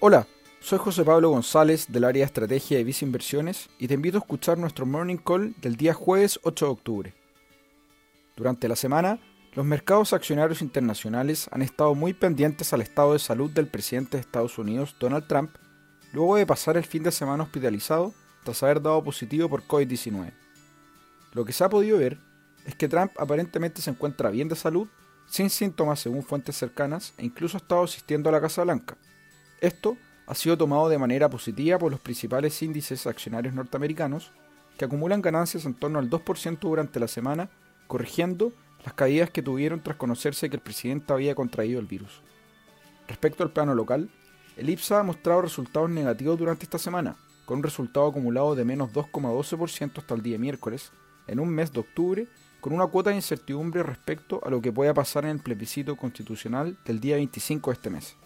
Hola, soy José Pablo González del área de estrategia de Visa Inversiones y te invito a escuchar nuestro Morning Call del día jueves 8 de octubre. Durante la semana, los mercados accionarios internacionales han estado muy pendientes al estado de salud del presidente de Estados Unidos, Donald Trump, luego de pasar el fin de semana hospitalizado tras haber dado positivo por COVID-19. Lo que se ha podido ver es que Trump aparentemente se encuentra bien de salud, sin síntomas según fuentes cercanas e incluso ha estado asistiendo a la Casa Blanca. Esto ha sido tomado de manera positiva por los principales índices accionarios norteamericanos, que acumulan ganancias en torno al 2% durante la semana, corrigiendo las caídas que tuvieron tras conocerse que el presidente había contraído el virus. Respecto al plano local, el IPSA ha mostrado resultados negativos durante esta semana, con un resultado acumulado de menos 2,12% hasta el día miércoles, en un mes de octubre, con una cuota de incertidumbre respecto a lo que pueda pasar en el plebiscito constitucional del día 25 de este mes.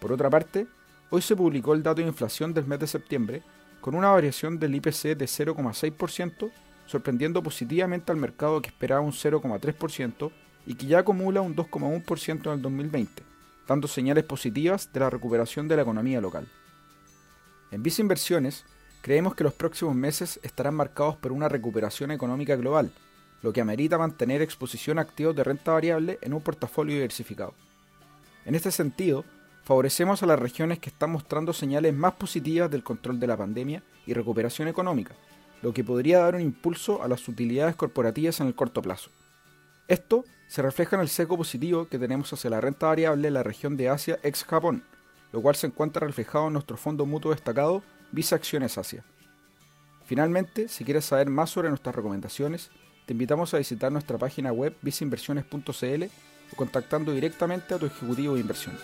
Por otra parte, hoy se publicó el dato de inflación del mes de septiembre, con una variación del IPC de 0,6%, sorprendiendo positivamente al mercado que esperaba un 0,3% y que ya acumula un 2,1% en el 2020, dando señales positivas de la recuperación de la economía local. En Visa Inversiones, creemos que los próximos meses estarán marcados por una recuperación económica global, lo que amerita mantener exposición a activos de renta variable en un portafolio diversificado. En este sentido, favorecemos a las regiones que están mostrando señales más positivas del control de la pandemia y recuperación económica, lo que podría dar un impulso a las utilidades corporativas en el corto plazo. Esto se refleja en el seco positivo que tenemos hacia la renta variable en la región de Asia ex Japón, lo cual se encuentra reflejado en nuestro fondo mutuo destacado Visa Acciones Asia. Finalmente, si quieres saber más sobre nuestras recomendaciones, te invitamos a visitar nuestra página web visainversiones.cl o contactando directamente a tu ejecutivo de inversión.